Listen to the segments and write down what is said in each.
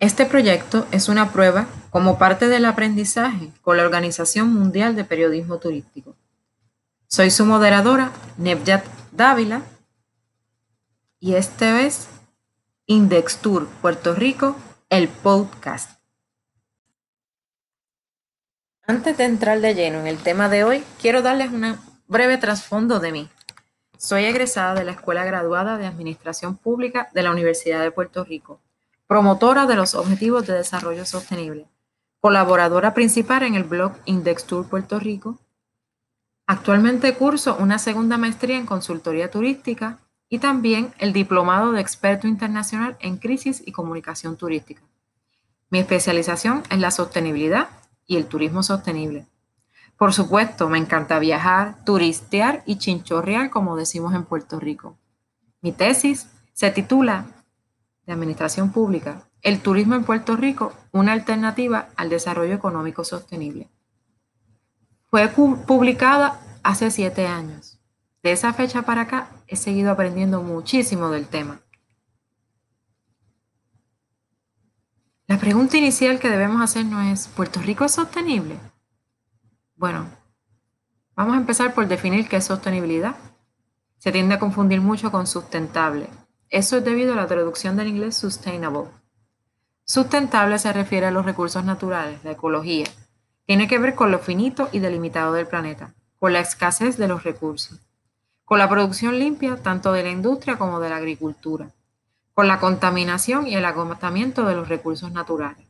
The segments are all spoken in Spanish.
Este proyecto es una prueba como parte del aprendizaje con la Organización Mundial de Periodismo Turístico. Soy su moderadora, Nebjat Dávila, y este es Index Tour Puerto Rico, el podcast. Antes de entrar de lleno en el tema de hoy, quiero darles un breve trasfondo de mí. Soy egresada de la Escuela Graduada de Administración Pública de la Universidad de Puerto Rico, promotora de los Objetivos de Desarrollo Sostenible, colaboradora principal en el blog Index Tour Puerto Rico. Actualmente curso una segunda maestría en consultoría turística y también el diplomado de experto internacional en crisis y comunicación turística. Mi especialización es la sostenibilidad y el turismo sostenible. Por supuesto, me encanta viajar, turistear y chinchorrear, como decimos en Puerto Rico. Mi tesis se titula de Administración Pública, el turismo en Puerto Rico, una alternativa al desarrollo económico sostenible. Fue publicada hace siete años. De esa fecha para acá he seguido aprendiendo muchísimo del tema. La pregunta inicial que debemos hacernos es, ¿Puerto Rico es sostenible? Bueno, vamos a empezar por definir qué es sostenibilidad. Se tiende a confundir mucho con sustentable. Eso es debido a la traducción del inglés sustainable. Sustentable se refiere a los recursos naturales, la ecología. Tiene que ver con lo finito y delimitado del planeta, con la escasez de los recursos, con la producción limpia tanto de la industria como de la agricultura con la contaminación y el agotamiento de los recursos naturales.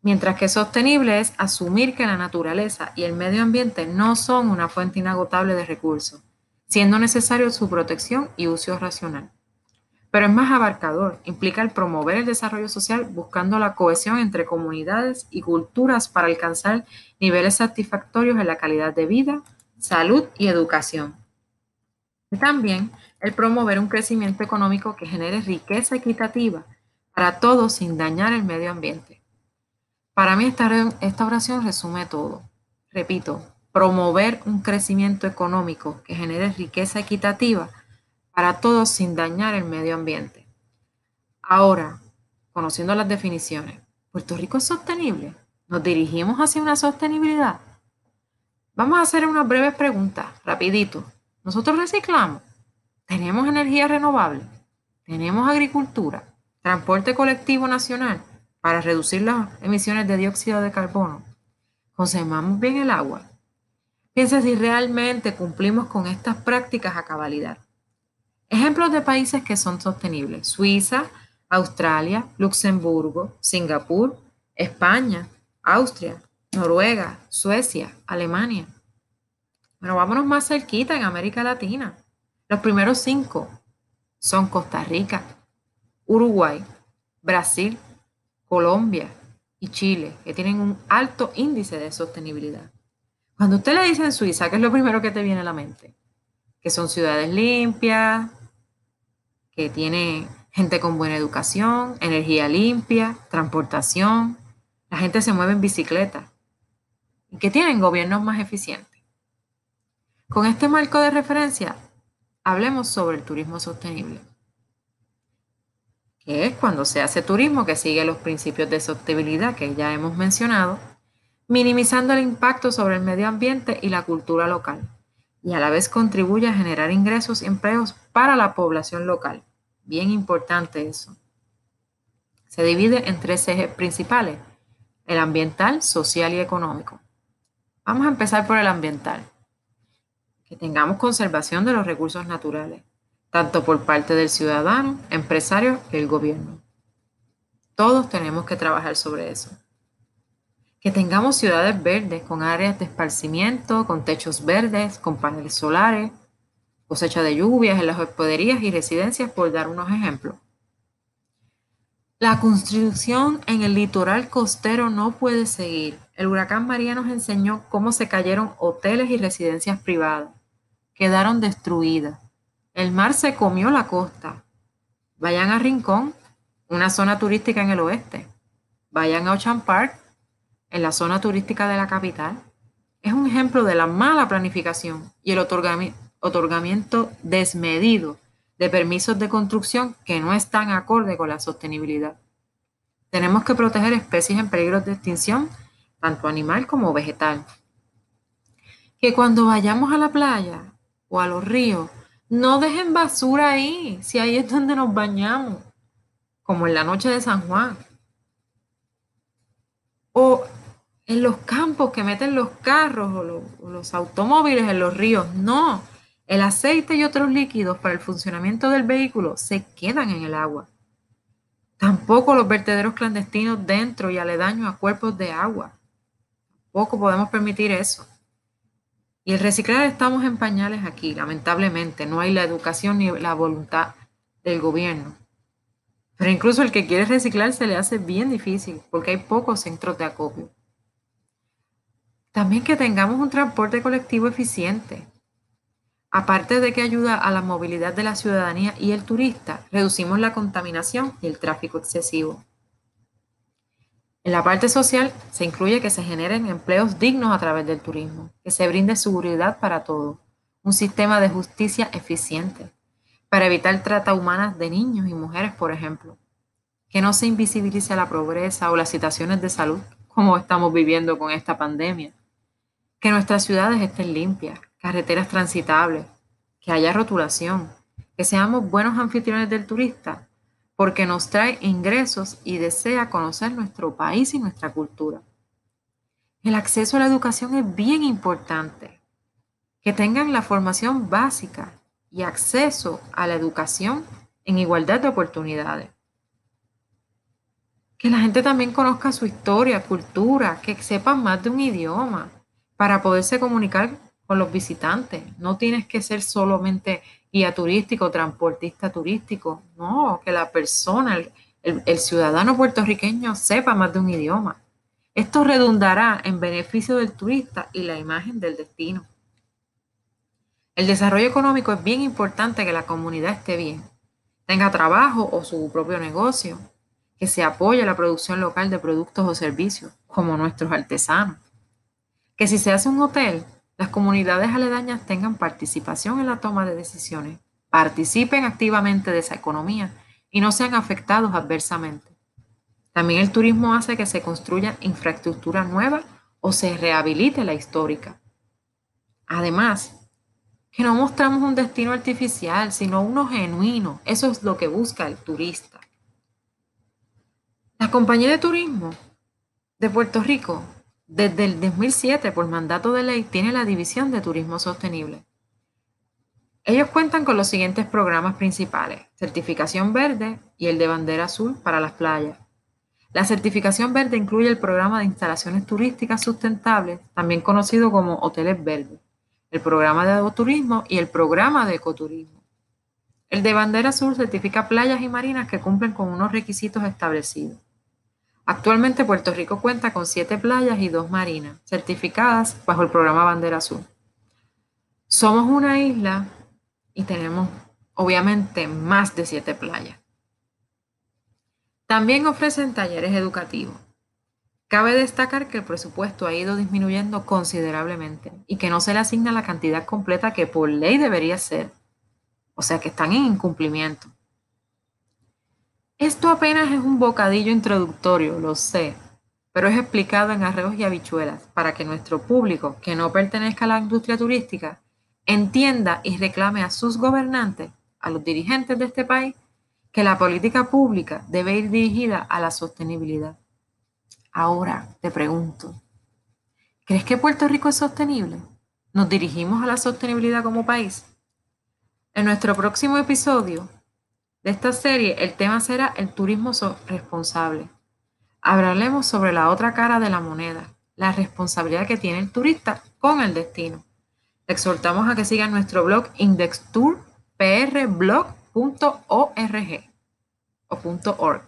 Mientras que sostenible es asumir que la naturaleza y el medio ambiente no son una fuente inagotable de recursos, siendo necesario su protección y uso racional. Pero es más abarcador, implica el promover el desarrollo social buscando la cohesión entre comunidades y culturas para alcanzar niveles satisfactorios en la calidad de vida, salud y educación. Y también el promover un crecimiento económico que genere riqueza equitativa para todos sin dañar el medio ambiente. Para mí esta, esta oración resume todo. Repito, promover un crecimiento económico que genere riqueza equitativa para todos sin dañar el medio ambiente. Ahora, conociendo las definiciones, ¿Puerto Rico es sostenible? ¿Nos dirigimos hacia una sostenibilidad? Vamos a hacer unas breves preguntas, rapidito. ¿Nosotros reciclamos? tenemos energía renovable, tenemos agricultura, transporte colectivo nacional para reducir las emisiones de dióxido de carbono, conservamos bien el agua. Piensa si realmente cumplimos con estas prácticas a cabalidad. Ejemplos de países que son sostenibles. Suiza, Australia, Luxemburgo, Singapur, España, Austria, Noruega, Suecia, Alemania. Bueno, vámonos más cerquita en América Latina. Los primeros cinco son Costa Rica, Uruguay, Brasil, Colombia y Chile, que tienen un alto índice de sostenibilidad. Cuando usted le dice en Suiza, ¿qué es lo primero que te viene a la mente? Que son ciudades limpias, que tiene gente con buena educación, energía limpia, transportación, la gente se mueve en bicicleta y que tienen gobiernos más eficientes. Con este marco de referencia, hablemos sobre el turismo sostenible, que es cuando se hace turismo que sigue los principios de sostenibilidad que ya hemos mencionado, minimizando el impacto sobre el medio ambiente y la cultura local, y a la vez contribuye a generar ingresos y empleos para la población local. Bien importante eso. Se divide en tres ejes principales, el ambiental, social y económico. Vamos a empezar por el ambiental que tengamos conservación de los recursos naturales, tanto por parte del ciudadano, empresario y el gobierno. Todos tenemos que trabajar sobre eso. Que tengamos ciudades verdes con áreas de esparcimiento, con techos verdes, con paneles solares, cosecha de lluvias en las hospederías y residencias, por dar unos ejemplos. La construcción en el litoral costero no puede seguir. El huracán María nos enseñó cómo se cayeron hoteles y residencias privadas quedaron destruidas. El mar se comió la costa. Vayan a Rincón, una zona turística en el oeste. Vayan a Ocean Park, en la zona turística de la capital. Es un ejemplo de la mala planificación y el otorgamiento desmedido de permisos de construcción que no están acorde con la sostenibilidad. Tenemos que proteger especies en peligro de extinción, tanto animal como vegetal. Que cuando vayamos a la playa o a los ríos, no dejen basura ahí, si ahí es donde nos bañamos, como en la noche de San Juan. O en los campos que meten los carros o los, automóviles en los ríos. No, el aceite y otros líquidos para el funcionamiento del vehículo se quedan en el agua. Tampoco los vertederos clandestinos dentro y aledaños a cuerpos de agua. Tampoco podemos permitir eso. Y el reciclar estamos en pañales aquí, lamentablemente. No hay la educación ni la voluntad del gobierno. Pero incluso el que quiere reciclar se le hace bien difícil porque hay pocos centros de acopio. También que tengamos un transporte colectivo eficiente. Aparte de que ayuda a la movilidad de la ciudadanía y el turista, reducimos la contaminación y el tráfico excesivo. En la parte social se incluye que se generen empleos dignos a través del turismo, que se brinde seguridad para todos, un sistema de justicia eficiente, para evitar trata humana de niños y mujeres, por ejemplo, que no se invisibilice la pobreza o las situaciones de salud como estamos viviendo con esta pandemia, que nuestras ciudades estén limpias, carreteras transitables, que haya rotulación, que seamos buenos anfitriones del turista, porque nos trae ingresos y desea conocer nuestro país y nuestra cultura. El acceso a la educación es bien importante, que tengan la formación básica y acceso a la educación en igualdad de oportunidades. Que la gente también conozca su historia, cultura, que sepan más de un idioma, para poderse comunicar con los visitantes. No tienes que ser solamente guía turístico, transportista turístico. No, que la persona, el, el, ciudadano puertorriqueño sepa más de un idioma. Esto redundará en beneficio del turista y la imagen del destino. El desarrollo económico es bien importante que la comunidad esté bien, tenga trabajo o su propio negocio, que se apoye la producción local de productos o servicios, como nuestros artesanos que si se hace un hotel, las comunidades aledañas tengan participación en la toma de decisiones, participen activamente de esa economía y no sean afectados adversamente. También el turismo hace que se construya infraestructura nueva o se rehabilite la histórica. Además, que no mostramos un destino artificial, sino uno genuino. Eso es lo que busca el turista. La compañía de turismo de Puerto Rico desde el 2007, por mandato de ley, tiene la División de Turismo Sostenible. Ellos cuentan con los siguientes programas principales, certificación verde y el de bandera azul para las playas. La certificación verde incluye el programa de instalaciones turísticas sustentables, también conocido como Hoteles Verdes, el programa de agroturismo y el programa de ecoturismo. El de bandera azul certifica playas y marinas que cumplen con unos requisitos establecidos. Actualmente Puerto Rico cuenta con siete playas y dos marinas certificadas bajo el programa Bandera Azul. Somos una isla y tenemos obviamente más de siete playas. También ofrecen talleres educativos. Cabe destacar que el presupuesto ha ido disminuyendo considerablemente y que no se le asigna la cantidad completa que por ley debería ser. O sea que están en incumplimiento. Esto apenas es un bocadillo introductorio, lo sé, pero es explicado en arreos y habichuelas para que nuestro público que no pertenezca a la industria turística entienda y reclame a sus gobernantes, a los dirigentes de este país, que la política pública debe ir dirigida a la sostenibilidad. Ahora te pregunto, ¿crees que Puerto Rico es sostenible? ¿Nos dirigimos a la sostenibilidad como país? En nuestro próximo episodio de esta serie, el tema será el turismo responsable. Hablaremos sobre la otra cara de la moneda, la responsabilidad que tiene el turista con el destino. Te exhortamos a que sigan nuestro blog indextourprblog.org o .org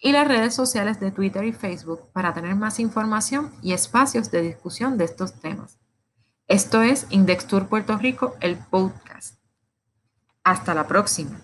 y las redes sociales de Twitter y Facebook para tener más información y espacios de discusión de estos temas. Esto es Index Tour Puerto Rico, el podcast. Hasta la próxima.